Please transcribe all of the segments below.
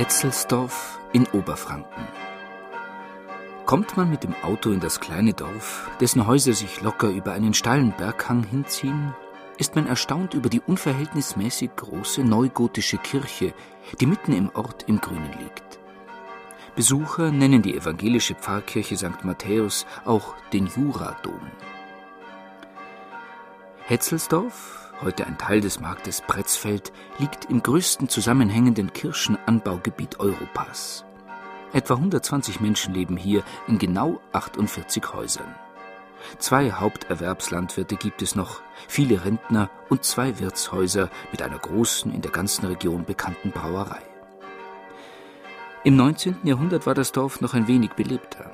Hetzelsdorf in Oberfranken. Kommt man mit dem Auto in das kleine Dorf, dessen Häuser sich locker über einen steilen Berghang hinziehen, ist man erstaunt über die unverhältnismäßig große neugotische Kirche, die mitten im Ort im Grünen liegt. Besucher nennen die evangelische Pfarrkirche St. Matthäus auch den Juradom. Hetzelsdorf, heute ein Teil des Marktes Pretzfeld, liegt im größten zusammenhängenden Kirschenanbaugebiet Europas. Etwa 120 Menschen leben hier in genau 48 Häusern. Zwei Haupterwerbslandwirte gibt es noch, viele Rentner und zwei Wirtshäuser mit einer großen, in der ganzen Region bekannten Brauerei. Im 19. Jahrhundert war das Dorf noch ein wenig belebter.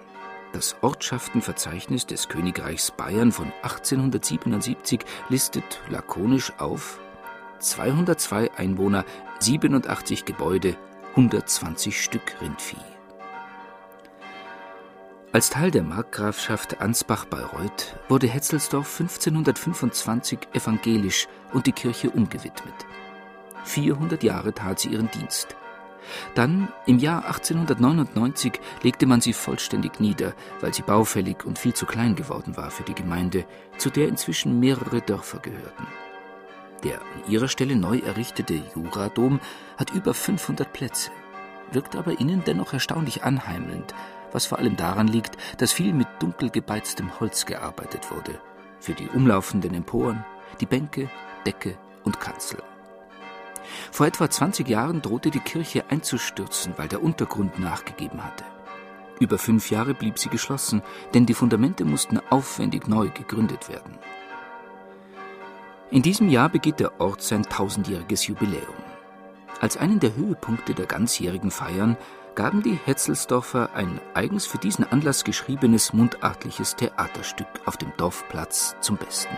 Das Ortschaftenverzeichnis des Königreichs Bayern von 1877 listet lakonisch auf 202 Einwohner, 87 Gebäude, 120 Stück Rindvieh. Als Teil der Markgrafschaft Ansbach-Bayreuth wurde Hetzelsdorf 1525 evangelisch und die Kirche umgewidmet. 400 Jahre tat sie ihren Dienst. Dann, im Jahr 1899, legte man sie vollständig nieder, weil sie baufällig und viel zu klein geworden war für die Gemeinde, zu der inzwischen mehrere Dörfer gehörten. Der an ihrer Stelle neu errichtete Juradom hat über 500 Plätze, wirkt aber innen dennoch erstaunlich anheimelnd, was vor allem daran liegt, dass viel mit dunkel gebeiztem Holz gearbeitet wurde, für die umlaufenden Emporen, die Bänke, Decke und Kanzel. Vor etwa 20 Jahren drohte die Kirche einzustürzen, weil der Untergrund nachgegeben hatte. Über fünf Jahre blieb sie geschlossen, denn die Fundamente mussten aufwendig neu gegründet werden. In diesem Jahr begeht der Ort sein tausendjähriges Jubiläum. Als einen der Höhepunkte der ganzjährigen Feiern gaben die Hetzelsdorfer ein eigens für diesen Anlass geschriebenes mundartliches Theaterstück auf dem Dorfplatz zum Besten.